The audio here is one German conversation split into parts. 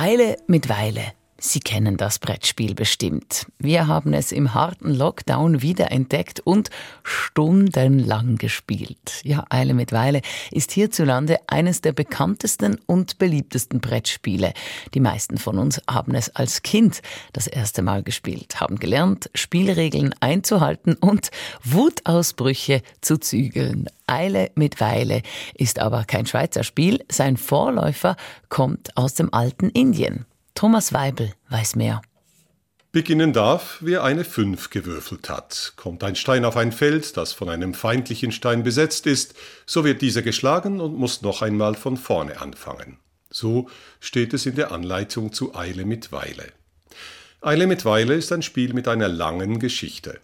Eile mit Weile. Sie kennen das Brettspiel bestimmt. Wir haben es im harten Lockdown wiederentdeckt und stundenlang gespielt. Ja, Eile mit Weile ist hierzulande eines der bekanntesten und beliebtesten Brettspiele. Die meisten von uns haben es als Kind das erste Mal gespielt, haben gelernt, Spielregeln einzuhalten und Wutausbrüche zu zügeln. Eile mit Weile ist aber kein Schweizer Spiel. Sein Vorläufer kommt aus dem alten Indien. Thomas Weibel weiß mehr. Beginnen darf, wer eine 5 gewürfelt hat. Kommt ein Stein auf ein Feld, das von einem feindlichen Stein besetzt ist, so wird dieser geschlagen und muss noch einmal von vorne anfangen. So steht es in der Anleitung zu Eile mit Weile. Eile mit Weile ist ein Spiel mit einer langen Geschichte.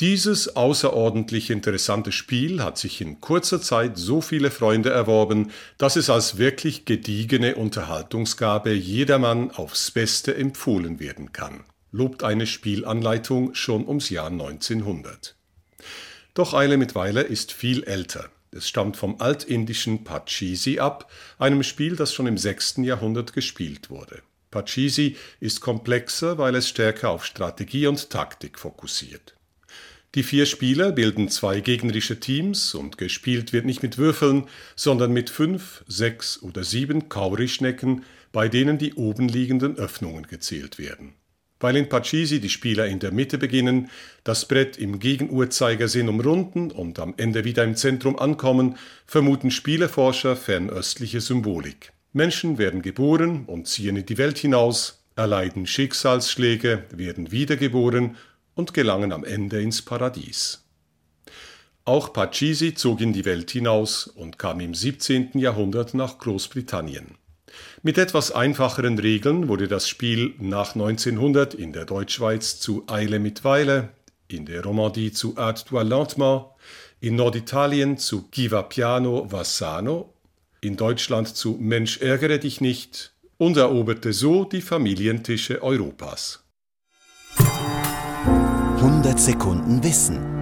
Dieses außerordentlich interessante Spiel hat sich in kurzer Zeit so viele Freunde erworben, dass es als wirklich gediegene Unterhaltungsgabe jedermann aufs Beste empfohlen werden kann, lobt eine Spielanleitung schon ums Jahr 1900. Doch Eile mit Weile ist viel älter. Es stammt vom altindischen Pachisi ab, einem Spiel, das schon im 6. Jahrhundert gespielt wurde. Pachisi ist komplexer, weil es stärker auf Strategie und Taktik fokussiert. Die vier Spieler bilden zwei gegnerische Teams und gespielt wird nicht mit Würfeln, sondern mit fünf, sechs oder sieben Kaurischnecken, bei denen die oben liegenden Öffnungen gezählt werden. Weil in Pachisi die Spieler in der Mitte beginnen, das Brett im Gegenuhrzeigersinn umrunden und am Ende wieder im Zentrum ankommen, vermuten Spieleforscher fernöstliche Symbolik. Menschen werden geboren und ziehen in die Welt hinaus, erleiden Schicksalsschläge, werden wiedergeboren und gelangen am Ende ins Paradies. Auch Pachisi zog in die Welt hinaus und kam im 17. Jahrhundert nach Großbritannien. Mit etwas einfacheren Regeln wurde das Spiel nach 1900 in der Deutschschweiz zu Eile mit Weile, in der Romandie zu Art du Lentement, in Norditalien zu Chi va piano va sano, in Deutschland zu Mensch ärgere dich nicht und eroberte so die Familientische Europas. 100 Sekunden Wissen.